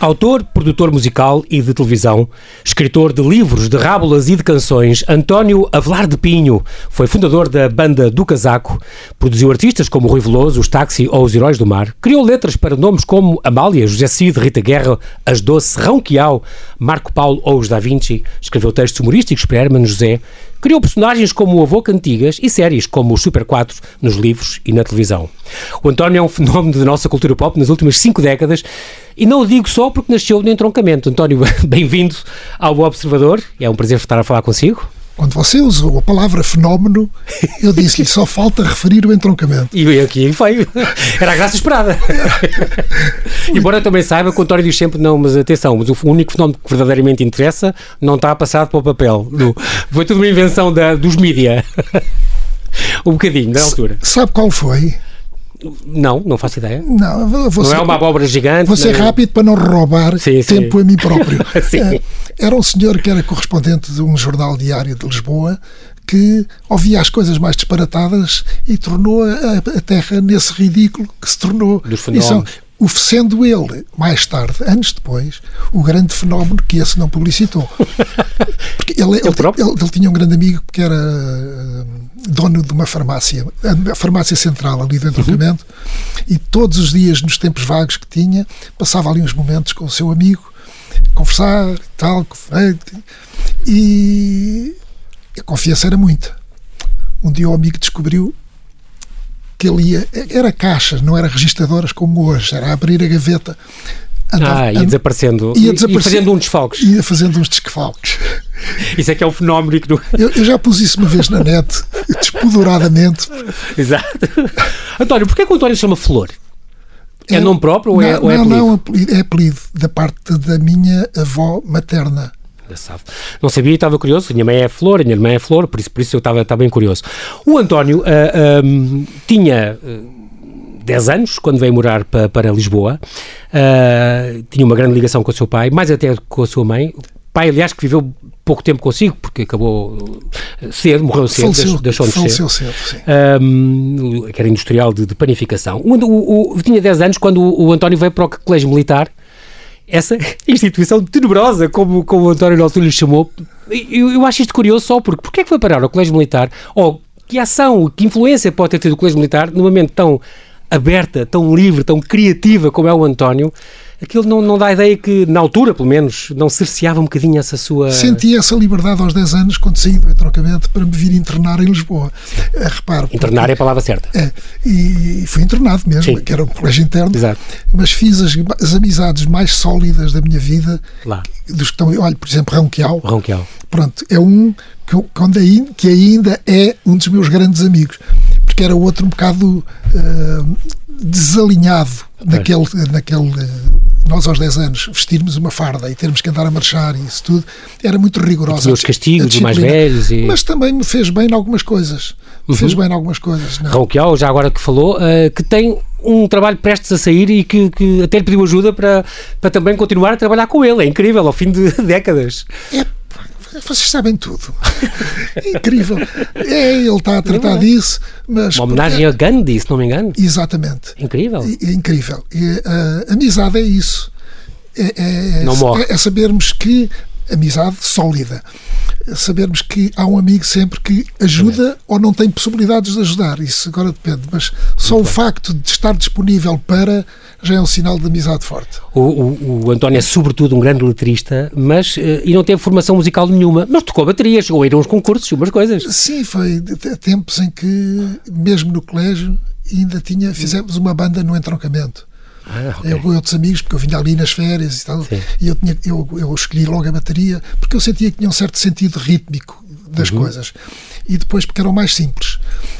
Autor, produtor musical e de televisão, escritor de livros, de rábulas e de canções, António Avelar de Pinho foi fundador da banda do Casaco, produziu artistas como Rui Veloso, os Táxi ou os Heróis do Mar, criou letras para nomes como Amália, José Cid, Rita Guerra, As Doce, Rão Quiau, Marco Paulo ou os Da Vinci, escreveu textos humorísticos para Hermano José, Criou personagens como o Avô Cantigas e séries como os Super 4 nos livros e na televisão. O António é um fenómeno da nossa cultura pop nas últimas cinco décadas e não o digo só porque nasceu no entroncamento. António, bem-vindo ao Observador. É um prazer estar a falar consigo. Quando você usou a palavra fenómeno, eu disse-lhe só falta referir o entroncamento. E aqui foi. Era a graça esperada. Embora eu também saiba que o António diz sempre: não, mas atenção, mas o único fenómeno que verdadeiramente interessa não está passado para o papel. Foi tudo uma invenção da, dos mídia. um bocadinho, da altura. Sabe qual foi? Não, não faço ideia. Não, não é uma abóbora gigante. Vou ser não... rápido para não roubar sim, tempo sim. a mim próprio. Eh, era um senhor que era correspondente de um jornal diário de Lisboa que ouvia as coisas mais disparatadas e tornou a, a Terra nesse ridículo que se tornou. Dos fenómenos sendo ele, mais tarde, anos depois, o grande fenómeno que esse não publicitou. Porque ele, ele, ele, ele tinha um grande amigo que era uh, dono de uma farmácia, a farmácia central ali do entroncamento, uhum. e todos os dias, nos tempos vagos que tinha, passava ali uns momentos com o seu amigo, conversar, tal, e a confiança era muita. Um dia o amigo descobriu que ele ia. Era caixas, não era registadoras como hoje, era abrir a gaveta. Andava, ah, ia desaparecendo. Ia desaparecendo. Ia fazendo uns desfalques. Ia fazendo uns desfalques. Isso é que é o fenómeno que. Eu, eu já pus isso uma vez na net, despoduradamente. Exato. António, porquê que o António chama Flor? É, é nome próprio ou, é, ou é apelido? Não, não, é apelido, da parte da minha avó materna. Não sabia estava curioso. A minha mãe é flor, a minha irmã é flor, por isso, por isso eu estava, estava bem curioso. O António uh, ah, um, tinha. Uh, 10 anos, quando veio morar para, para Lisboa. Uh, tinha uma grande ligação com o seu pai, mais até com a sua mãe. Pai, aliás, que viveu pouco tempo consigo, porque acabou cedo, morreu cedo, faleceu, deixou de faleceu ser. cedo, um, que era industrial de, de panificação. O, o, o, tinha 10 anos quando o, o António veio para o colégio militar. Essa instituição tenebrosa, como, como o António Altura lhe chamou, eu, eu acho isto curioso só porque porque é que foi parar ao Colégio Militar, ou que ação, que influência pode ter tido o Colégio Militar num momento tão aberta, tão livre, tão criativa como é o António, aquilo não, não dá a ideia que, na altura, pelo menos, não cerceava um bocadinho essa sua. Senti essa liberdade aos 10 anos quando saí do entroncamento para me vir internar em Lisboa. É, reparo. Internar porque, é a palavra certa. É, e fui internado mesmo, Sim. que era um colégio interno. Exato. Mas fiz as, as amizades mais sólidas da minha vida. Lá. Dos que estão. Olha, por exemplo, Ronquial. Ronquial. Pronto, é um que, que ainda é um dos meus grandes amigos. Porque era outro um bocado. Uh, desalinhado naquele, naquele nós aos 10 anos vestirmos uma farda e termos que andar a marchar e isso tudo, era muito rigorosa. Os castigos mais velhos. E... Mas também me fez bem em algumas coisas. Me uhum. fez bem em algumas coisas. Não? Ronquial, já agora que falou, uh, que tem um trabalho prestes a sair e que, que até lhe pediu ajuda para, para também continuar a trabalhar com ele. É incrível, ao fim de décadas. É vocês sabem tudo. É incrível. É, ele está a tratar é disso. Mas Uma homenagem porque... a Gandhi, se não me engano. Exatamente. Incrível. É, é incrível. E, a amizade é isso. É, é, não morre. é sabermos que amizade sólida. Sabermos que há um amigo sempre que ajuda ou não tem possibilidades de ajudar. Isso agora depende. Mas só Muito o bem. facto de estar disponível para já é um sinal de amizade forte. O, o, o António é sobretudo um grande letrista, mas uh, e não teve formação musical nenhuma, mas tocou bateria, chegou a ir a uns concursos, umas coisas. Sim, foi tempos em que, mesmo no colégio, ainda tinha, fizemos uma banda no entroncamento. Ah, okay. Eu com outros amigos, porque eu vinha ali nas férias e tal, Sim. e eu, tinha, eu, eu escolhi logo a bateria, porque eu sentia que tinha um certo sentido rítmico das uhum. coisas. E depois porque eram mais simples.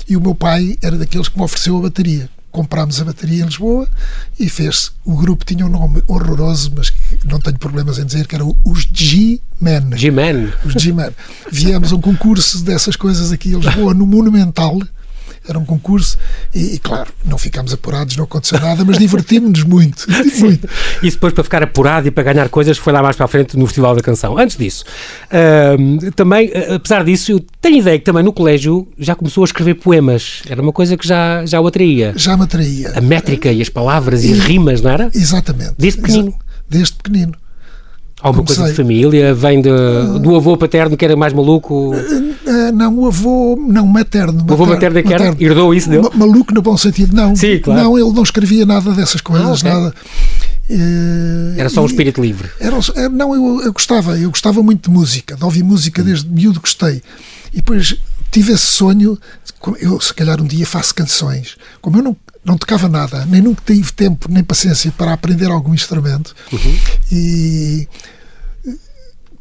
E o meu pai era daqueles que me ofereceu a bateria comprámos a bateria em Lisboa e fez-se. O grupo tinha um nome horroroso, mas não tenho problemas em dizer que eram os G-Men. G-Men. Os G-Men. Viemos a um concurso dessas coisas aqui em Lisboa, no Monumental, era um concurso e, e, claro, não ficámos apurados, não aconteceu nada, mas divertimos-nos muito, muito. E depois para ficar apurado e para ganhar coisas foi lá mais para a frente no Festival da Canção. Antes disso, uh, também, apesar disso, eu tenho ideia que também no colégio já começou a escrever poemas. Era uma coisa que já, já o atraía. Já me atraía. A métrica e as palavras e, e as rimas, não era? Exatamente. Desde pequenino. desde pequenino. Alguma coisa de família? Vem de, do avô paterno que era mais maluco? Uh, não, o avô, não, materno. O avô materno é que era? Herdou isso dele? maluco no bom sentido, não. Sim, claro. Não, ele não escrevia nada dessas coisas, ah, okay. nada. Era só um espírito livre? Era, não, eu, eu, gostava, eu gostava muito de música, de ouvir música desde miúdo gostei. E depois tive esse sonho, eu se calhar um dia faço canções. Como eu não, não tocava nada, nem nunca tive tempo nem paciência para aprender algum instrumento, uhum. e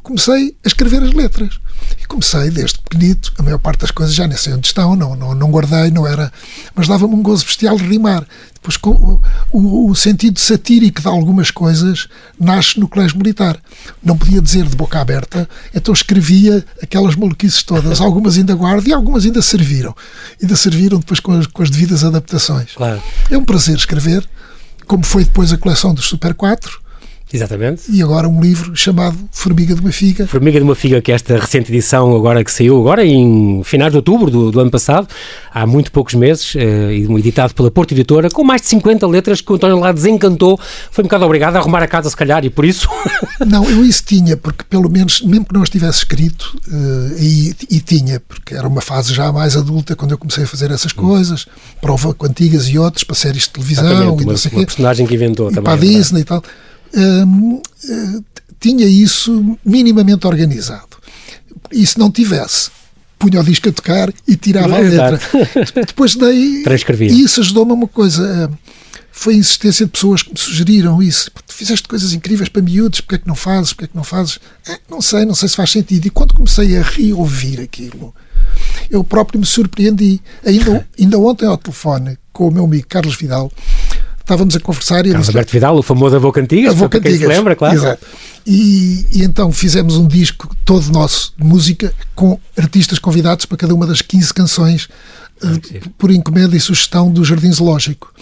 comecei a escrever as letras. E comecei desde pequenito, a maior parte das coisas já nem sei onde estão, não, não, não guardei, não era. Mas dava-me um gozo bestial de rimar. Depois, com, o, o, sentido satírico de algumas coisas nasce no colégio militar. Não podia dizer de boca aberta, então escrevia aquelas maluquices todas. Algumas ainda guardo e algumas ainda serviram. Ainda serviram depois com as, com as devidas adaptações. Claro. É um prazer escrever, como foi depois a coleção dos Super 4 Exatamente. E agora um livro chamado Formiga de uma Figa. Formiga de uma Figa, que é esta recente edição agora que saiu, agora em finais de outubro do, do ano passado, há muito poucos meses, eh, editado pela Porta Editora, com mais de 50 letras que o António lá desencantou. Foi um bocado obrigado a arrumar a casa, se calhar, e por isso... não, eu isso tinha, porque pelo menos, mesmo que não estivesse escrito, uh, e, e, tinha, porque era uma fase já mais adulta quando eu comecei a fazer essas hum. coisas, prova com antigas e outras, para séries de televisão Exatamente, e não sei uma, uma personagem que inventou e também. Para a é Disney e tal hum, eh, tinha isso minimamente organizado. E se não tivesse, punha o disco a tocar e tirava a letra. Depois daí. Transcrevia. E isso ajudou-me a uma coisa. Foi a insistência de pessoas que me sugeriram isso. Tu fizeste coisas incríveis para miúdos, porque é que não fazes? Porque é que não fazes? É, não sei, não sei se faz sentido. E quando comecei a reouvir aquilo, eu próprio me surpreendi. Ainda, ainda ontem ao telefone com o meu amigo Carlos Vidal, estávamos a conversar e Carlos disse, Alberto Vidal, o famoso Avô Cantigas, Avô Cantigas, se lembra, claro. Exato. E, e, então fizemos um disco todo nosso de música com artistas convidados para cada uma das 15 canções uh, por encomenda e sugestão do Jardim Zoológico.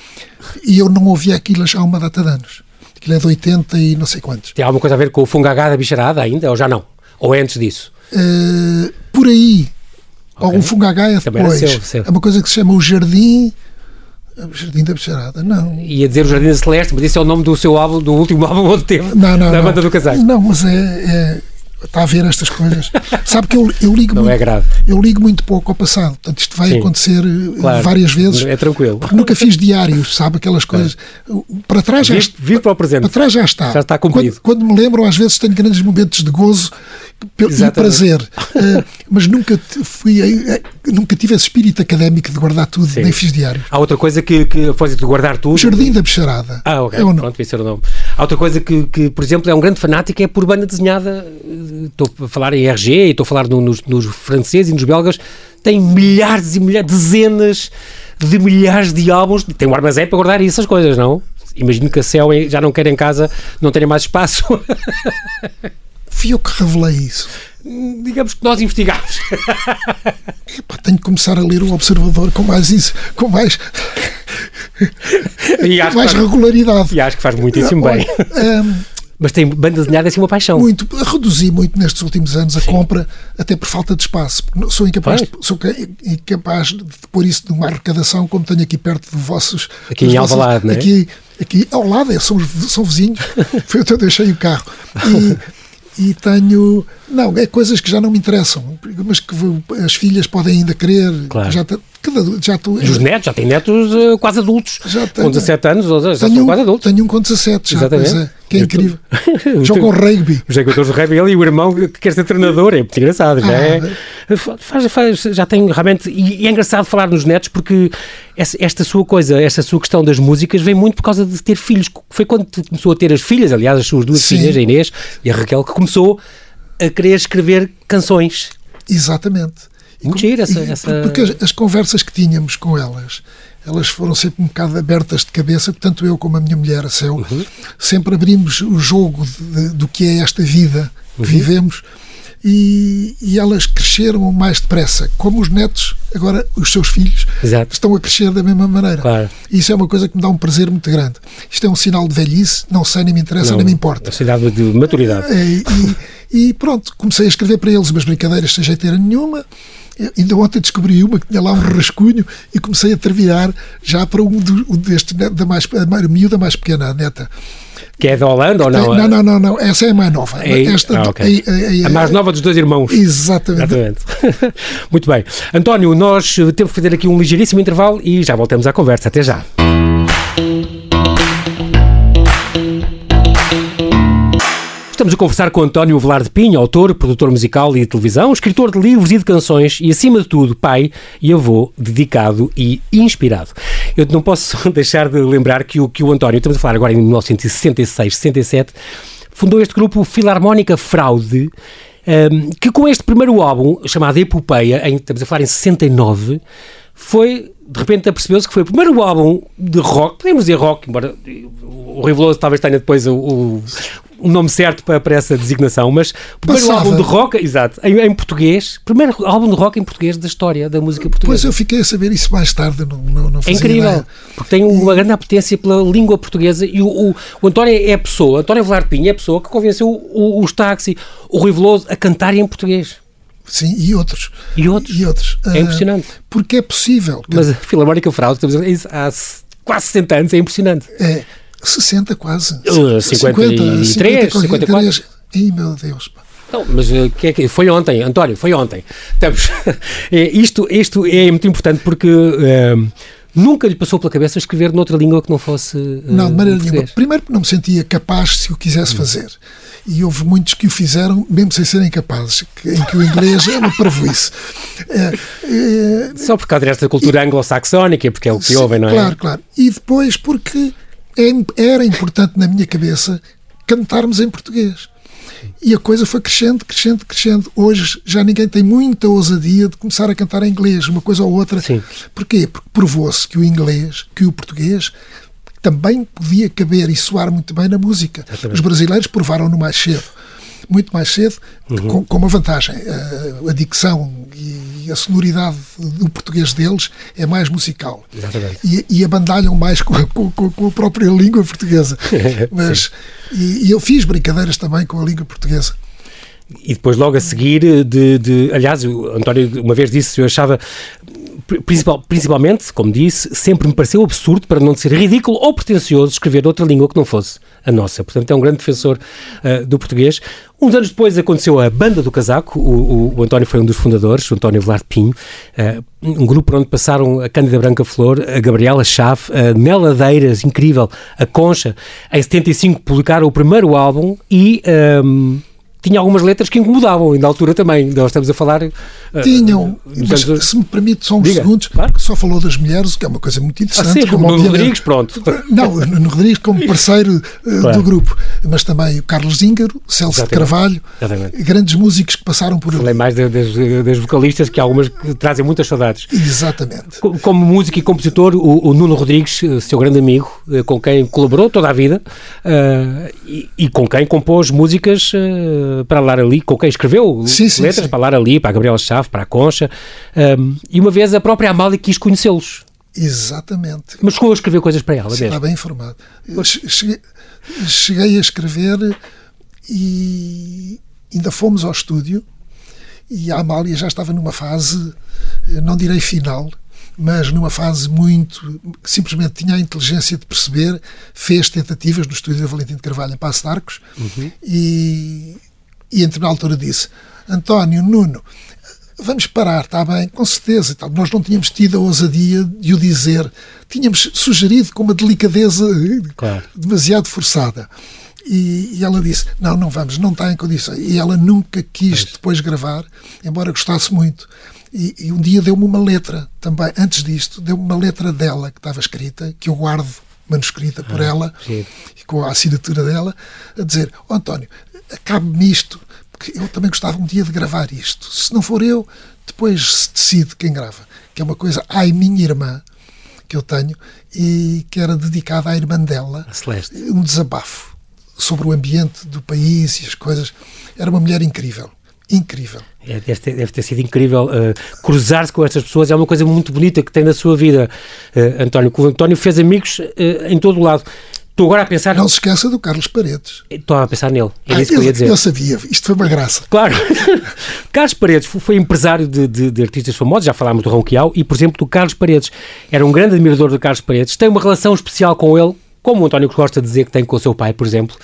E eu não ouvi aquilo há uma data de anos. Aquilo é de 80 e não sei quantos. Tem alguma coisa a ver com o Fungagá da Bicharada ainda, ou já não? Ou é antes disso? Uh, por aí. Okay. Ou o Fungagá é depois. Seu, seu. É uma coisa que se chama o Jardim o Jardim da Bicharada, não. Ia dizer o Jardim da Celeste, mas esse é o nome do seu álbum, do último álbum onde teve, não, não, da não. banda do casaco. Não, mas é, é está a ver estas coisas. Sabe que eu, eu ligo não muito, é grave. Eu ligo muito pouco ao passado. Portanto, isto vai Sim, acontecer eh, claro, várias vezes. É tranquilo. Nunca fiz diários, sabe? Aquelas coisas. Para trás já vir, vir para o presente. Para trás já está. Já está cumprido. Quando, quando me lembro, às vezes tenho grandes momentos de gozo e prazer. Uh, mas nunca fui uh, nunca tive esse espírito académico de guardar tudo, Sim. nem fiz diários. Há outra coisa que, que a propósito de guardar tudo. O Jardim da Bicharada. Ah, ok. É Pronto, ser o nome. Há outra coisa que, que, por exemplo, é um grande fanático, é por banda desenhada. Estou a falar em RG, estou a falar no, nos, nos franceses e nos belgas. Tem milhares e milhares, dezenas de milhares de álbuns. Tem um armazém para guardar essas coisas, não? Imagino que a Céu já não quer em casa, não tenha mais espaço. Fui eu que revelei isso. Digamos que nós investigámos. Epá, tenho que começar a ler o Observador com mais isso, com mais, mais faz, regularidade. E acho que faz muitíssimo bem. Um, mas tem banda desenhada é assim uma paixão. Muito. Reduzi muito nestes últimos anos a Sim. compra, até por falta de espaço. Sou incapaz, de, sou incapaz de pôr isso numa arrecadação como tenho aqui perto de vossos. Aqui em Alvalade, não é? Aqui, aqui ao lado, é, são, são vizinhos. Foi onde eu deixei o carro. E, e tenho. Não, é coisas que já não me interessam, mas que as filhas podem ainda querer. Claro. Já, cada, já tô, e os netos, já têm netos uh, quase adultos. Já com 17 anos, ou seja, já são quase adultos. Tenho um com 17, já, Exatamente. É, que é incrível. Jogam rugby. Os jogadores de rugby, ele e o irmão que quer ser treinador, é muito engraçado. Já, ah, é, faz, faz, já tem realmente. E, e, é engraçado falar nos netos porque essa, esta sua coisa, esta sua questão das músicas vem muito por causa de ter filhos. Foi quando começou a ter as filhas, aliás, as suas duas Sim. filhas, a Inês e a Raquel, que começou a querer escrever canções. Exatamente. Muito giro essa, essa... Porque as, as, conversas que tínhamos com elas, elas foram sempre um bocado abertas de cabeça, tanto eu como a minha mulher, a Céu, uhum. sempre abrimos o jogo de, de, do que é esta vida que uhum. vivemos e, e, elas cresceram mais depressa. Como os netos, agora os seus filhos, Exato. estão a crescer da mesma maneira. Claro. Isso é uma coisa que me dá um prazer muito grande. Isto é um sinal de velhice, não sei, nem me interessa, não, nem me importa. É um sinal de maturidade. É, e, e, pronto, comecei a escrever para eles umas brincadeiras sem jeiteira nenhuma Eu, ainda ontem descobri uma que tinha lá um rascunho e comecei a traviar já para um, do, um deste, da mais, a miúda mais pequena, a neta. Que é da Holanda ou não? Não, não, não, não. Essa é a mais nova. É, Esta, ah, okay. é, é, a mais nova dos dois irmãos. Exatamente. Exatamente. Muito bem. António, nós temos que fazer aqui um ligeiríssimo intervalo e já voltamos à conversa. Até já. Estamos a conversar com António Velar de Pinho, autor, produtor musical e de televisão, escritor de livros e de canções e, acima de tudo, pai e avô dedicado e inspirado. Eu não posso deixar de lembrar que o, que o António, estamos a falar agora em 1966, 67, fundou este grupo Filarmónica Fraude, um, que com este primeiro álbum, chamado Epopeia, em, estamos a falar em 69, foi, de repente percebeu-se que foi o primeiro álbum de rock, podemos dizer rock, embora o Riveloso talvez tenha depois o, o, o nome certo para, para, essa designação, mas o primeiro Passava. álbum de rock, exato, em, em, português, primeiro álbum de rock em português da história da música portuguesa. Pois eu fiquei a saber isso mais tarde, não, não, não É incrível, ideia. porque tem uma grande apetência pela língua portuguesa e o, o, o António é a pessoa, António Velar Pinho é a pessoa que convenceu o, os táxi, o Riveloso a cantarem em português. Sim, e outros. E outros. E outros. É impressionante. Uh, porque é possível. Mas a Filarmónica Fraude, estamos a dizer, há quase 60 anos, é impressionante. É, 60 quase. Uh, 53, 50, 54. Ai, meu Deus. Não, mas uh, que é que foi ontem, António, foi ontem. Estamos, é, isto, isto é muito importante porque uh, nunca lhe passou pela cabeça escrever noutra língua que não fosse. Uh, não, de maneira nenhuma. Primeiro porque não me sentia capaz se o quisesse hum. E houve muitos que o fizeram mesmo sem serem capazes, em que o inglês é uma parvoíce. É, é, Só por causa desta cultura anglo-saxónica, porque é o que sim, ouvem, não é? Claro, claro. E depois porque é, era importante na minha cabeça cantarmos em português. E a coisa foi crescendo, crescendo, crescendo. Hoje já ninguém tem muita ousadia de começar a cantar em inglês, uma coisa ou outra. Sim. Porquê? Porque provou-se que o inglês, que o português também podia caber e soar muito bem na música. Exatamente. Os brasileiros provaram-no mais cedo, muito mais cedo, uhum. com, com, uma vantagem. A, a, dicção e a sonoridade do português deles é mais musical. E, e abandalham mais com a, com, com a, própria língua portuguesa. Mas, e, e eu fiz brincadeiras também com a língua portuguesa. E depois, logo a seguir, de, de, aliás, o António uma vez disse, eu achava principal, principalmente, como disse, sempre me pareceu absurdo, para não ser ridículo ou pretencioso, escrever outra língua que não fosse a nossa. Portanto, é um grande defensor uh, do português. Uns anos depois aconteceu a Banda do Casaco, o, o, o António foi um dos fundadores, o António Velar Pinho, uh, um grupo onde passaram a Cândida Branca Flor, a Gabriela Chave, a Neladeiras, incrível, a Concha. Em 75 publicaram o primeiro álbum e... Um, ehm, tinha algumas letras que incomodavam, e na altura também. Nós estamos a falar. Eh, Tinham, uh, mas se me permite só uns Diga, segundos, claro. só falou das mulheres, que é uma coisa muito interessante. Ah, sim, como Nuno Rodrigues, pronto. Não, Nuno Rodrigues como parceiro uh, claro. do grupo, mas também o Carlos Zíngaro, Celso de Carvalho, Exatamente. grandes músicos que passaram por ali. Falei mais das, das, vocalistas, que há algumas que trazem muitas saudades. Exatamente. Como músico e compositor, o, o Nuno Rodrigues, eh, seu grande amigo, com quem colaborou toda a vida uh, e, e, com quem compôs músicas para Lara Lee, com quem escreveu sim, sim, letras sim. para Lara Lee, para a Gabriela Chave, para a Concha, um, e uma vez a própria Amália quis conhecê-los. Exatamente. Mas chegou a escrever coisas para ela Está bem informado. Cheguei, cheguei a escrever e ainda fomos ao estúdio e a Amália já estava numa fase, não direi final, mas numa fase muito. simplesmente tinha a inteligência de perceber, fez tentativas no estúdio da Valentim de Carvalho em Passo de Arcos uhum. e, e entre na altura disse: António, Nuno, vamos parar, está bem, com certeza. Tal. Nós não tínhamos tido a ousadia de o dizer, tínhamos sugerido com uma delicadeza claro. demasiado forçada. E, e, ela disse: Não, não vamos, não está em condições. E ela nunca quis pois. depois gravar, embora gostasse muito. E, e um dia deu-me uma letra também, antes disto, deu-me uma letra dela que estava escrita, que eu guardo manuscrita por ah, ela sim. e com a assinatura dela, a dizer: oh, António, acabe-me isto, porque eu também gostava um dia de gravar isto. Se não for eu, depois se decide quem grava. Que é uma coisa, ai, minha irmã, que eu tenho, e que era dedicada à irmã dela, um desabafo sobre o ambiente do país e as coisas. Era uma mulher incrível incrível. É, deve, ter, deve, ter, sido incrível uh, cruzar-se com estas pessoas, é uma coisa muito bonita que tem na sua vida, uh, António. O António fez amigos uh, em todo o lado. Estou agora a pensar. Não se esqueça do Carlos Paredes. Estou a pensar nele. É ah, isso que eu ia dizer. Eu sabia, isto foi uma graça. Claro. Carlos Paredes foi empresário de, de, de, artistas famosos, já falámos do Ronquial, e, por exemplo, do Carlos Paredes. Era um grande admirador do Carlos Paredes, tem uma relação especial com ele, como o António gosta de dizer que tem com o seu pai, por exemplo,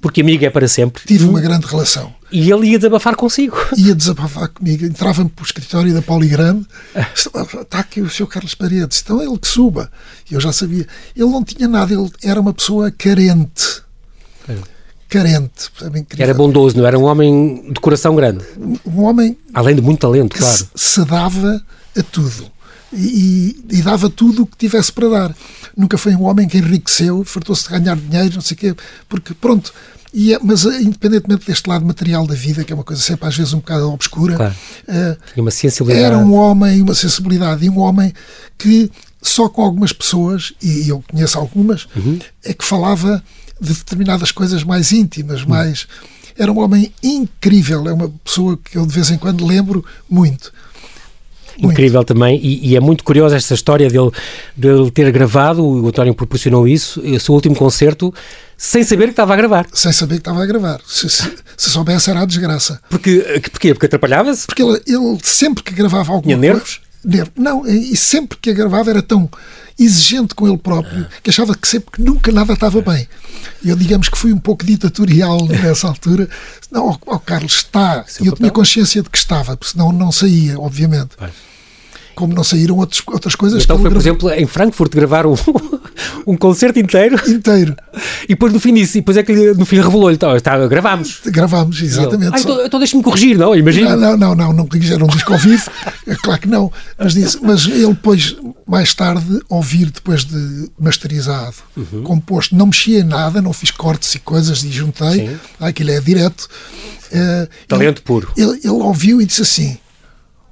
porque amigo é para sempre. Tive uma grande relação. E ele ia desabafar consigo. Ia desabafar comigo. Entrava-me para o escritório da Poligrama. Está aqui o seu Carlos Paredes. Então ele que suba. Eu já sabia. Ele não tinha nada. Ele era uma pessoa carente. É. Carente. Era bondoso, não era um homem de coração grande. Um homem. Além de muito talento, claro. Se, se dava a tudo. E, e, dava tudo o que tivesse para dar. Nunca foi um homem que enriqueceu, fartou-se de ganhar dinheiro, não sei o quê, porque pronto, e, é, mas eh, independentemente deste lado material da vida, que é uma coisa sempre às vezes um bocado obscura, claro. uh, era um homem, uma sensibilidade, e um homem que só com algumas pessoas, e eu conheço algumas, uhum. é que falava de determinadas coisas mais íntimas, uhum. mais. Era um homem incrível, é uma pessoa que eu de vez em quando lembro muito. Muito. Incrível também, e, e, é muito curiosa esta história dele, dele ter gravado, o António proporcionou isso, o seu último concerto sem saber que estava a gravar. Sem saber que estava a gravar. Se, se, se soubesse, era a desgraça. Porque, porquê? Porque atrapalhava-se? Porque ele, ele, sempre que gravava alguma Tinha nervos? Coisa, não, e sempre que a gravava era tão exigente com ele próprio que achava que sempre que nunca nada estava bem. E eu, digamos que fui um pouco ditatorial nessa altura. Não, o, o Carlos está. E eu tinha consciência de que estava, porque senão não saía, obviamente. Vai como não saíram outros, outras coisas. Então foi, por exemplo, em Frankfurt gravar um, um concerto inteiro. Inteiro. E depois no fim disso, e depois é que no fim revelou-lhe, então, está, gravámos. Gravámos, exatamente. Ah, então, então deixa-me corrigir, não? Imagina. Não, não, não, não, não era um disco ao vivo, é claro que não. Mas, disse, mas ele depois, mais tarde, ouvir depois de masterizado, uhum. composto, não mexia em nada, não fiz cortes e coisas e juntei, Sim. ah, aquilo é direto. Uh, Talento ele, puro. Ele, ele ouviu e disse assim: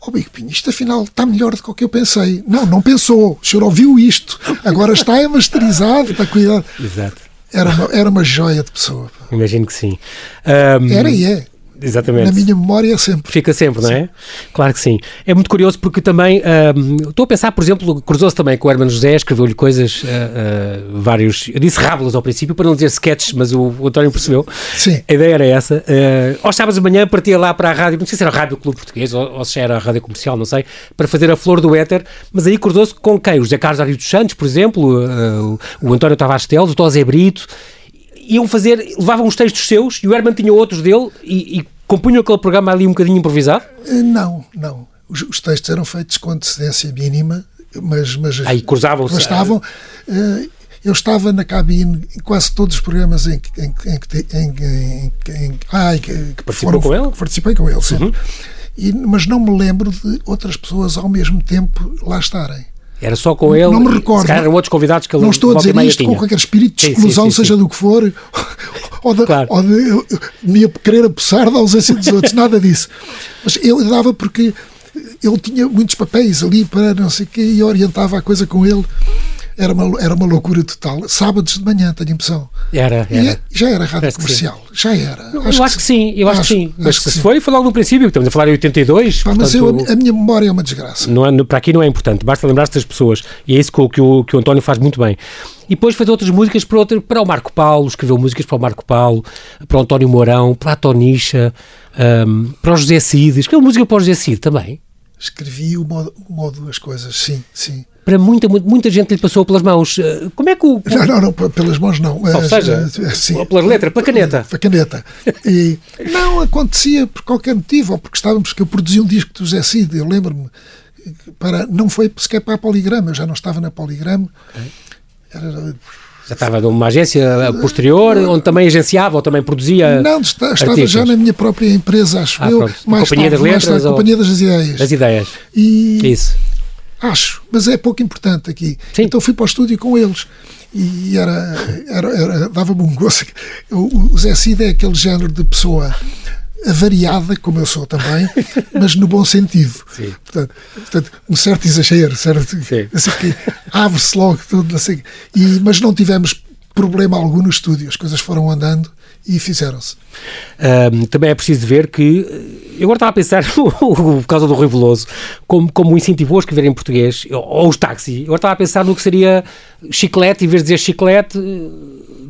oh Bico Pinho, isto afinal está melhor do que o que eu pensei. Não, não pensou. O senhor ouviu isto. Agora está é masterizado, está cuidado. Exato. Era uma, era uma joia de pessoa. Imagino que sim. Um... Era e é. Exatamente. Na minha memória sempre. Fica sempre, não é? Sim. Claro que sim. É muito curioso porque também um, estou a pensar, por exemplo, cruzou-se também com o Hermano José, escreveu-lhe coisas, uh, uh, vários. Eu disse rábulas ao princípio, para não dizer sketches, mas o, o António percebeu. Sim. A ideia era essa. Uh, aos sábados de manhã partia lá para a rádio, não sei se era a Rádio Clube Português ou, ou se era a Rádio Comercial, não sei, para fazer a flor do éter, mas aí cruzou-se com quem? O José Carlos Ari dos Santos, por exemplo, uh, o António Tavares Teles, o Tosé Brito iam fazer, levavam os textos seus e o Herman tinha outros dele e, e compunham aquele programa ali um bocadinho improvisado? Eh, não, não. Os, os textos eram feitos com antecedência mínima, mas. mas Aí cruzavam-se. Mas estavam. Uh, eu estava na cabine em quase todos os programas em que, em, em, em, ai, que, que participou com ele? Participei com ele, sim. Uhum. E, mas não me lembro de outras pessoas ao mesmo tempo lá estarem. Era só com ele? Não me recordo. Se eram outros convidados que ele Não estou a dizer isto tinha. com qualquer espírito de exclusão, sim, sim, sim, seja do que for, ou de, claro. ou de me querer apossar da ausência dos outros, nada disso. Mas ele dava porque ele tinha muitos papéis ali para não sei o quê e orientava a coisa com ele era uma, era uma loucura total. Sábados de manhã, tenho a impressão. Era, era. É, já era rádio Parece comercial. Já era. Eu acho, acho que, sim, eu acho, acho que sim. Mas se sim. foi, foi logo no princípio, estamos a falar em 82. Pá, mas eu, a minha memória é uma desgraça. Não é, para aqui não é importante, basta lembrar-se das pessoas. E é isso que, que, o, que o António faz muito bem. E depois fez outras músicas para, outro, para o Marco Paulo, escreveu músicas para o Marco Paulo, para o António Mourão, para a Tonicha, um, para o José Cid. Escreveu música para o José Cid também? Escrevi uma, uma ou duas coisas, sim, sim para muita, muita gente lhe passou pelas mãos. Eh, como é que o. Não, não, não pelas mãos não. Ou seja, eh, sim, pelas letras, pela caneta. Pela caneta. E não acontecia por qualquer motivo, ou porque estávamos, que eu produzi um disco do Zé Cid, eu lembro-me, para, não foi sequer para a Poligrama, eu já não estava na Poligrama. Okay. Era, já estava numa agência posterior, onde também agenciava ou também produzia. Não, estava artistas. já na minha própria empresa, acho ah, eu. Mais Companhia tarde, das Letras? ou... Companhia das Ideias. Das Ideias. E, Isso. Acho, mas é pouco importante aqui. Sim. Então fui para o estúdio com eles e era, era, era dava-me um gosto. O, o Zé Cid é aquele género de pessoa variada, como eu sou também, mas no bom sentido. Sim. Portanto, portanto, um certo exagero, certo? Assim que abre-se logo tudo, assim, e, mas não tivemos problema algum no estúdio, as coisas foram andando e fizeram-se. Um, também é preciso ver que, eu agora estava a pensar, por causa do Rui Veloso, como, como incentivou a escrever em português, ou os táxis, agora estava a pensar no que seria chiclete, em vez de dizer chiclete,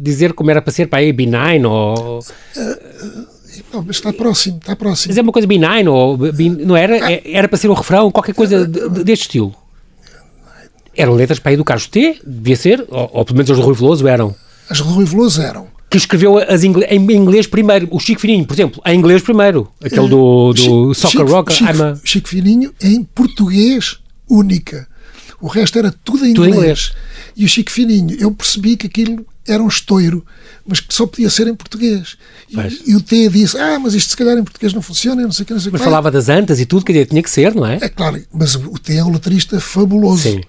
dizer como era para ser para aí benign, ou... Uh, não, mas está próximo, está próximo. Mas é uma coisa benign, ou, não era? Ah. Era para ser um refrão, qualquer coisa deste estilo. Eram letras para aí do Carlos T, devia ser, ou, ou pelo menos as do Rui Veloso eram. As do Rui Veloso eram. Que escreveu as ingl em inglês primeiro. O Chico Fininho, por exemplo, em inglês primeiro. Aquele do, do Chico, Soccer Rock. Chico, a... Chico Fininho em português única. O resto era tudo em tudo inglês. inglês. E o Chico Fininho, eu percebi que aquilo era um estouro, mas que só podia ser em português. E, e, o T disse: Ah, mas isto se calhar em português não funciona, não sei o que, não sei Mas falava das antas e tudo, que tinha que ser, não é? É claro, mas o T é um letrista fabuloso. Sim.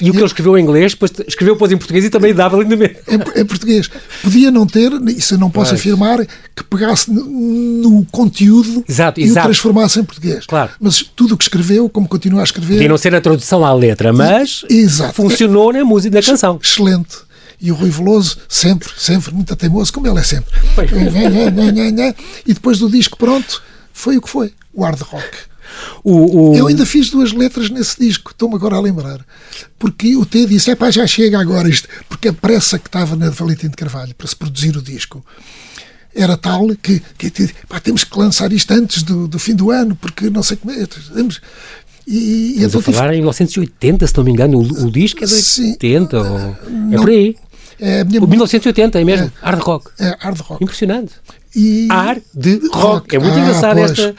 E o que ele escreveu em inglês, depois escreveu depois em português e também dava lindamente. Em, em português. Podia não ter, isso eu não posso pois. afirmar, que pegasse no, no conteúdo exato, e exato. o transformasse em português. Claro. Mas tudo o que escreveu, como continua a escrever. Podia não ser a tradução à letra, mas exato. funcionou na música, na canção. Excelente. E o Rui Veloso, sempre, sempre muito teimoso, como ele é sempre. e depois do disco pronto, foi o que foi, o hard rock. O, o... Eu ainda fiz duas letras nesse disco, estou-me agora a lembrar. Porque o T disse: é pá, já chega agora isto. Porque a pressa que estava na Valentim de Carvalho para se produzir o disco era tal que, que pá, temos que lançar isto antes do, do fim do ano, porque não sei como é. Temos, e, e então, a falar tive... em 1980, se não me engano, o, o disco é de Sim, 80, ou... não, é por aí. É minha... O 1980 é mesmo, é, hard rock. É hard rock. Impressionante. E... Hard rock. rock. É muito ah, engraçado pois. esta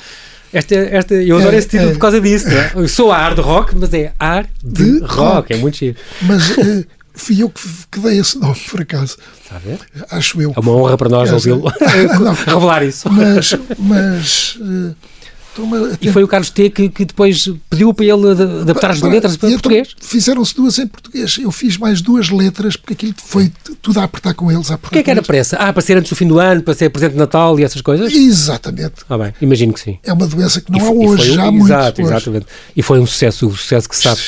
esta, esta, eu adoro é, esse título é, por causa disso. É? Eu sou hard rock, mas é hard de rock. rock. É muito chique. Mas uh, fui eu que, que, dei esse nome, por acaso. Está a ver? Acho eu. É uma honra para nós ouvi-lo revelar isso. Mas, mas e foi o Carlos T que, que depois pediu para ele adaptar as letras para então português? Fizeram-se duas em português. Eu fiz mais duas letras porque aquilo foi tudo a apertar com eles. O que é que era pressa? Ah, para ser antes do fim do ano, para ser presente de Natal e essas coisas? Exatamente. Ah, bem, imagino que sim. É uma doença que não há hoje, já há muito. Exato, exatamente. E foi um sucesso, o um sucesso que se sabe.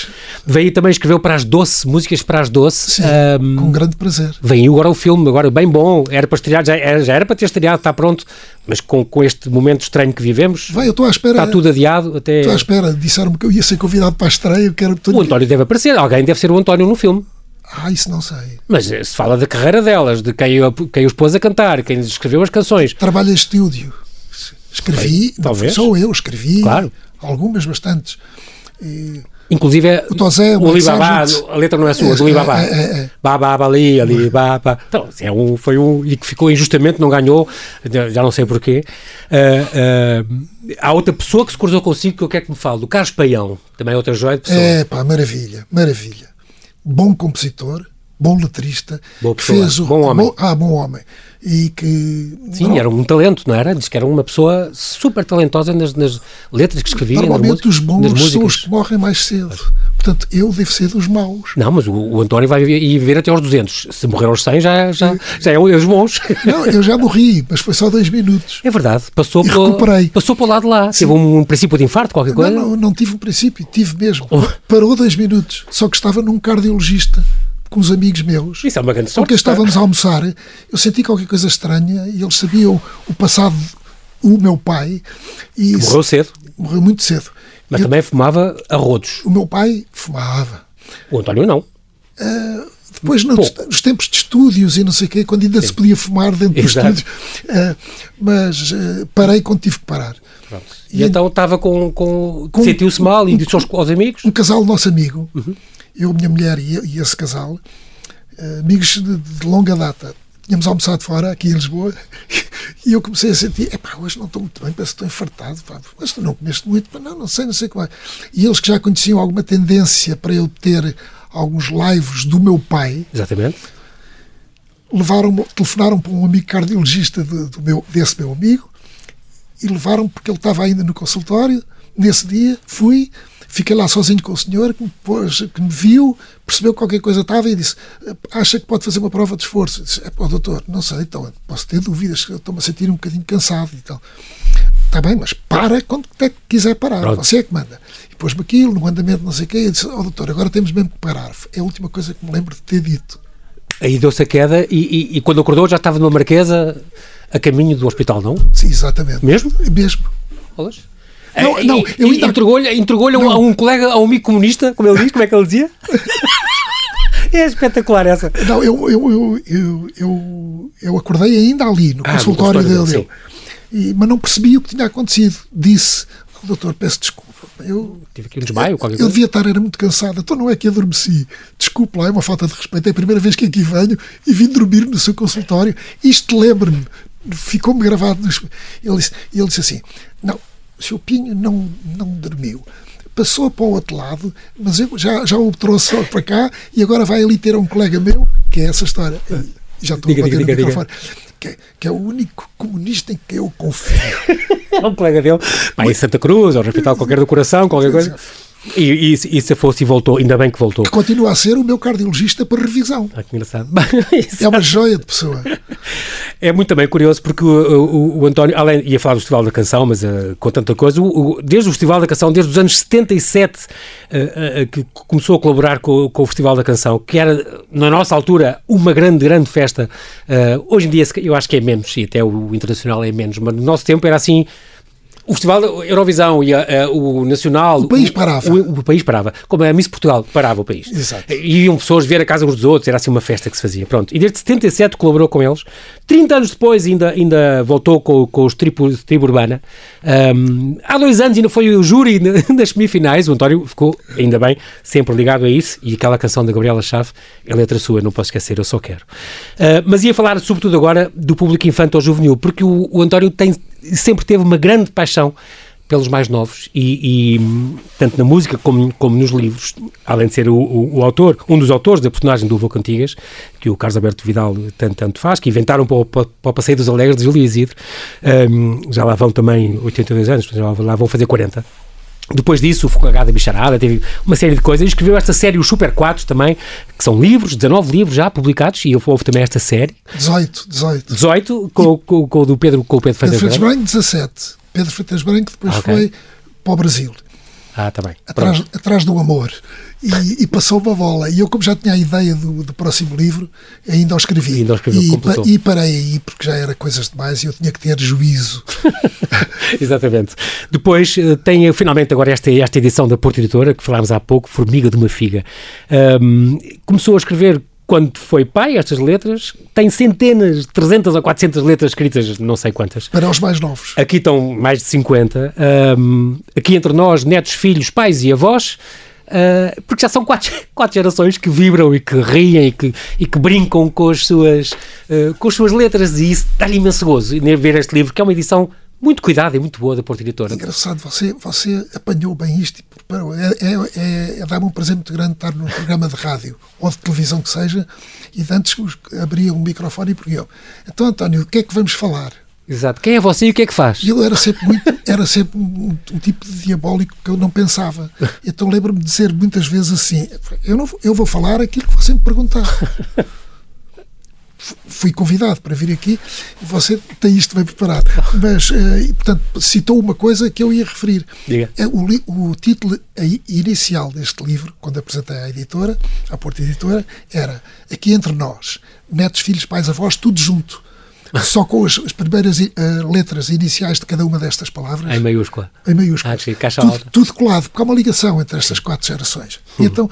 Veio também escreveu para as doce, músicas para as doce. Sim, um, com grande prazer. Veio agora o filme, agora bem bom. Era para estrear, já era para ter estreado, está pronto mas com, com este momento estranho que vivemos, Vai, eu estou à espera, está tudo adiado até... Estou à espera, disseram-me que eu ia ser convidado para a estreia. Eu quero... O António deve aparecer, alguém deve ser o António no filme. Ah, isso não sei. Mas eh, se fala da carreira delas, de quem, quem os pôs a cantar, quem escreveu as canções. Trabalho em estúdio. Escrevi, Bem, talvez. sou eu, escrevi claro. algumas, bastantes. E Inclusive, é o Tosé, o Alibaba, a letra não é sua, é, do Alibaba. É, é, é. Baba, ali, ali, baba. Então, é um, foi um. E que ficou injustamente, não ganhou, já não sei porquê. Uh, uh, há outra pessoa que se cruzou consigo que eu quero que me fale, do Carlos Paião, também é outra joia de pessoa. É, pá, maravilha, maravilha. Bom compositor, bom letrista, Boa pessoa, fez o, bom homem. Bom, ah, bom homem e que... Sim, não, era um talento, não era? Diz que era uma pessoa super talentosa nas, nas letras que escrevia. Normalmente os bons são os que morrem mais cedo. Portanto, eu devo ser dos maus. Não, mas o, o António vai viver até aos 200. Se morrer aos 100 já, já, já é um dos bons. Não, eu já morri, mas foi só dois minutos. É verdade. Passou, e recuperei. passou para o lado de lá. Sim. Teve um, um, princípio de infarto, qualquer coisa? Não, não, não tive um princípio, tive mesmo. Oh. Parou dois minutos. Só que estava num cardiologista com os amigos meus. Isso é uma grande sorte. Porque estávamos a almoçar, eu senti qualquer coisa estranha e eles sabiam o passado o meu pai. E morreu cedo. Morreu muito cedo. Mas também fumava a rodos. O meu pai fumava. O António não. Uh, depois, no, nos tempos de estúdios e não sei o quê, quando ainda Sim. se podia fumar dentro dos estúdios. Uh, mas uh, parei quando tive que parar. E, e, então estava com. com, com Sentiu-se mal e disse aos, aos, amigos? Um casal nosso amigo. Uhum eu, minha mulher e, e esse casal, eh, amigos de, de, longa data. Tínhamos almoçado fora, aqui em Lisboa, e eu comecei a sentir: epá, hoje não estou muito bem, parece que estou infartado. Pá, mas tu não comeste muito? Pá, não, não sei, não sei como é. E eles que já conheciam alguma tendência para eu ter alguns lives do meu pai. Exatamente. Levaram telefonaram para um amigo cardiologista de, do meu, desse meu amigo e levaram porque ele estava ainda no consultório. Nesse dia, fui, Fiquei lá sozinho com o senhor que me, pôs, que me viu, percebeu que qualquer coisa estava e disse: Acha que pode fazer uma prova de esforço? Eu disse: É, pô, doutor, não sei, então posso ter dúvidas, estou-me a sentir um bocadinho cansado. Então, está bem, mas para quando quiser parar, Pronto. você é que manda. E pôs-me aquilo, no andamento, não sei o quê, e disse: Ó, oh, doutor, agora temos mesmo que parar. É a última coisa que me lembro de ter dito. Aí deu-se a queda e, e, e, quando acordou já estava numa marquesa a caminho do hospital, não? Sim, exatamente. Mesmo? Mesmo. Olhas? Não, não, eu ainda... Entregou-lhe entregou a um colega, a um amigo comunista, como ele diz, como é que ele dizia? É espetacular essa. Não, eu, eu, eu, eu, eu, eu acordei ainda ali, no ah, consultório no dele. E, mas não percebi o que tinha acontecido. Disse, doutor, peço desculpa. Eu, Tive aqui um desmaio, qualquer coisa. Eu devia estar, era muito cansado. Então não é que adormeci. Desculpe lá, é uma falta de respeito. É a primeira vez que aqui venho e vim dormir no seu consultório. Isto lembra-me, ficou-me gravado. Nos... Ele, disse, ele disse assim: Não, o seu Pinho não, não dormiu passou para o outro lado, mas eu já, já o trouxe para cá e agora vai ali ter um colega meu, que é essa história. Já estou diga, a bater diga, no microfone. Que é, que é, o único comunista em que eu confio. é um colega dele. Pá, em Santa Cruz, ou no hospital qualquer do coração, qualquer coisa. E, e, e, se fosse e voltou, ainda bem que voltou. Que continua a ser o meu cardiologista para revisão. Ah, que engraçado. é uma joia de pessoa. É muito também curioso porque o, o, o António, além, ia falar do Festival da Canção, mas uh, com tanta coisa, o, desde o Festival da Canção, desde os anos 77, uh, uh, que começou a colaborar com, com, o Festival da Canção, que era, na nossa altura, uma grande, grande festa. Uh, hoje em dia, eu acho que é menos, e até o internacional é menos, mas no nosso tempo era assim o Festival Eurovisão e a, a, o Nacional. O país parava. O, o, país parava. Como a Miss Portugal parava o país. Exato. E iam pessoas ver a casa uns dos outros, era assim uma festa que se fazia. Pronto. E desde 77 colaborou com eles. 30 anos depois ainda, ainda voltou com, com os tribo, tribo Urbana. Um, há dois anos ainda foi o júri nas semifinais. O António ficou, ainda bem, sempre ligado a isso. E aquela canção da Gabriela Chave, é letra sua, não posso esquecer, eu só quero. Uh, mas ia falar, sobretudo agora, do público infantil ou juvenil, porque o, o António tem sempre teve uma grande paixão pelos mais novos e, e, tanto na música como, como nos livros, além de ser o, o, o, autor, um dos autores da personagem do Vô Cantigas, que o Carlos Alberto Vidal tanto, tanto faz, que inventaram para o, para, o Passeio dos Alegres de Júlio Isidro, um, já lá vão também 82 anos, já lá vão fazer 40. Depois disso, o Focagada Bicharada, teve uma série de coisas. Escreveu esta série, os Super 4 também, que são livros, 19 livros já publicados, e houve também esta série. 18, 18. 18, com, com, com o do Pedro, com o Pedro Freitas Branco. Branco, 17. Pedro Freitas Branco depois okay. foi para o Brasil. Ah, tá bem. Atrás, atrás do amor. E, e, passou uma bola. E eu, como já tinha a ideia do, do próximo livro, ainda o escrevi. Ainda o escreveu, e, pa, e parei aí, porque já era coisas demais e eu tinha que ter juízo. Exatamente. Depois eh, tem finalmente agora esta, esta edição da Porta Editora, que falámos há pouco, Formiga de uma Figa. Um, começou a escrever quando foi pai, estas letras, tem centenas, 300 ou 400 letras escritas, não sei quantas. Para os mais novos. Aqui estão mais de 50. Um, aqui entre nós, netos, filhos, pais e avós, uh, porque já são quatro, quatro gerações que vibram e que riem e que, e que brincam com as, suas, uh, com as suas letras e isso dá-lhe imenso gozo ver este livro, que é uma edição muito cuidada e muito boa da Porta Editora. Engraçado, você, você apanhou bem isto. É, é, é, é dar-me um prazer muito grande estar num programa de rádio ou de televisão que seja e antes abria um microfone e perguntou então António, o que é que vamos falar? Exato. Quem é você e o que é que faz? E ele era sempre muito, era sempre um, um, tipo de diabólico que eu não pensava. Então lembro-me de dizer muitas vezes assim: eu, não, eu vou falar aquilo que você me perguntar. Fui convidado para vir aqui e você tem isto bem preparado. Mas, uh, portanto, citou uma coisa que eu ia referir. Diga. É, o, o título inicial deste livro, quando apresentei à editora, à Porta Editora, era Aqui entre nós, netos, filhos, pais, avós, tudo junto. Só com as, as primeiras uh, letras iniciais de cada uma destas palavras. Em maiúscula. Em maiúscula. Ah, caixa tudo, tudo colado, porque há uma ligação entre estas quatro gerações. Hum. E, então,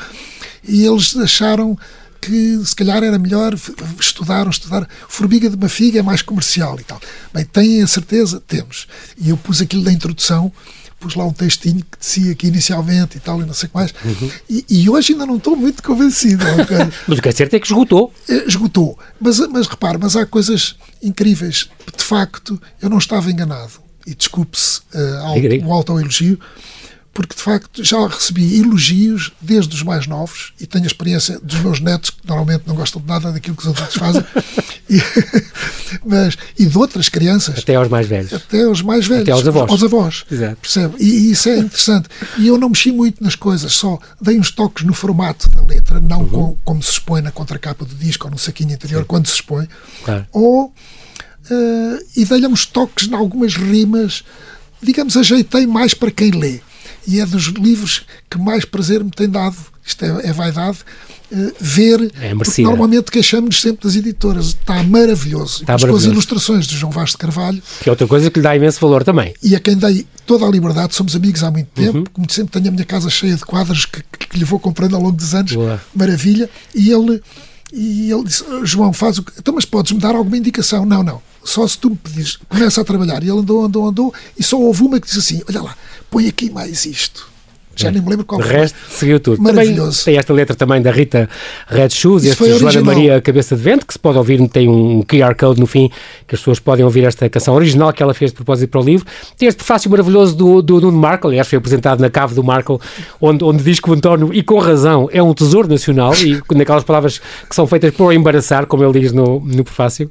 e eles acharam que se calhar era melhor estudar, estudar. Formiga de uma figa é mais comercial e tal. Bem, têm a certeza? Temos. E eu pus aquilo na introdução, pus lá um textinho que dizia que inicialmente e tal, e não sei o que mais. Uhum. E, e, hoje ainda não estou muito convencido. mas o que é certo é que esgotou. É, esgotou. Mas, mas repare, mas há coisas incríveis. De facto, eu não estava enganado. E desculpe-se uh, o autoelogio. elogio porque de facto já recebi elogios desde os mais novos e tenho a experiência dos meus netos que normalmente não gostam de nada daquilo que os adultos fazem e, mas, e de outras crianças até aos mais velhos até aos mais velhos até aos avós, aos avós Exato. percebe? E, e, isso é interessante e eu não mexi muito nas coisas só dei uns toques no formato da letra não uhum. com, como se expõe na contracapa do disco ou no saquinho interior Sim. quando se expõe claro. ou uh, e dei-lhe uns toques em algumas rimas digamos ajeitei mais para quem lê e é dos livros que mais prazer me tem dado. Isto é, é vaidade. Uh, ver, é normalmente queixamos-nos sempre das editoras, está maravilhoso. Está maravilhoso. com as ilustrações do João Vaz de Carvalho. Que é outra coisa que lhe dá imenso valor também. E a quem dei toda a liberdade, somos amigos há muito tempo, uhum. como sempre tenho a minha casa cheia de quadros que, que, que lhe vou comprando ao longo dos anos, Boa. maravilha. E ele, e ele disse: João, faz o que. Então, mas podes-me dar alguma indicação? Não, não só se tu me pedires, começa a trabalhar. E ele andou, andou, andou, e só houve uma que disse assim: Olha lá, põe aqui mais isto já nem me lembro qual foi. Resto seguiu tudo. Maravilhoso. Também tem esta letra também da Rita Red Shoes, Isso este Joana Maria Cabeça de Vento, que se pode ouvir, tem um QR Code no fim, que as pessoas podem ouvir esta canção original que ela fez de propósito para o livro. Tem este prefácio maravilhoso do, do Nuno Markle, aliás foi apresentado na cave do Markle, onde, onde diz que o António, e com razão, é um tesouro nacional, e naquelas palavras que são feitas por embaraçar, como ele diz no, no prefácio.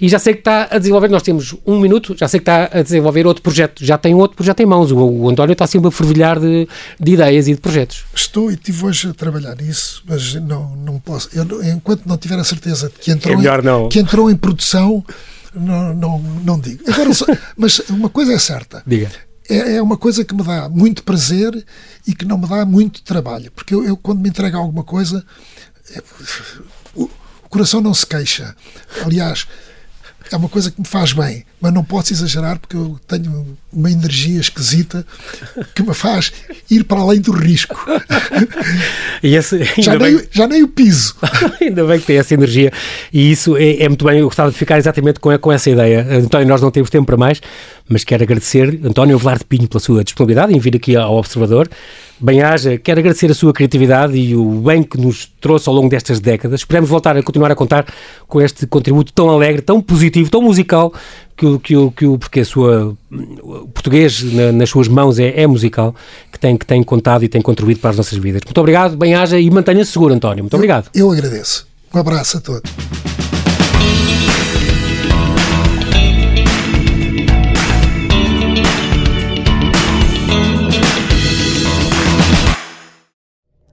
E já sei que está a desenvolver, nós temos um minuto, já sei que está a desenvolver outro projeto, já tem outro projeto em mãos. O, o António está sempre a fervilhar de, de ideias e de projetos? Estou e estive hoje a trabalhar nisso, mas não, não posso. Eu, enquanto não tiver a certeza de que entrou, é melhor não. Em, que entrou em produção, não, não, não digo. Agora, mas uma coisa é certa. Diga. É, é, uma coisa que me dá muito prazer e que não me dá muito trabalho. Porque eu, eu quando me entrego alguma coisa, é, o, o coração não se queixa. Aliás, é uma coisa que me faz bem, mas não posso exagerar porque eu tenho uma energia esquisita que me faz ir para além do risco. Esse, já, nem, bem... já nem o piso. ainda bem que tem essa energia e isso é, é, muito bem. Eu gostava de ficar exatamente com, com essa ideia. António, nós não temos tempo para mais, mas quero agradecer António Velar de Pinho pela sua disponibilidade em vir aqui ao Observador. Bem-haja, quero agradecer a sua criatividade e o bem que nos trouxe ao longo destas décadas. Esperamos voltar a continuar a contar com este contributo tão alegre, tão positivo, tão musical, que o, que o, que o porque a sua, o português na, nas suas mãos é, é, musical, que tem, que tem contado e tem contribuído para as nossas vidas. Muito obrigado, bem-haja e mantenha-se seguro, António. Muito eu, obrigado. Eu agradeço. Um abraço a todos.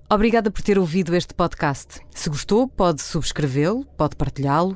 Obrigada por ter ouvido este podcast. Se gostou, pode subscrevê-lo, pode partilhá-lo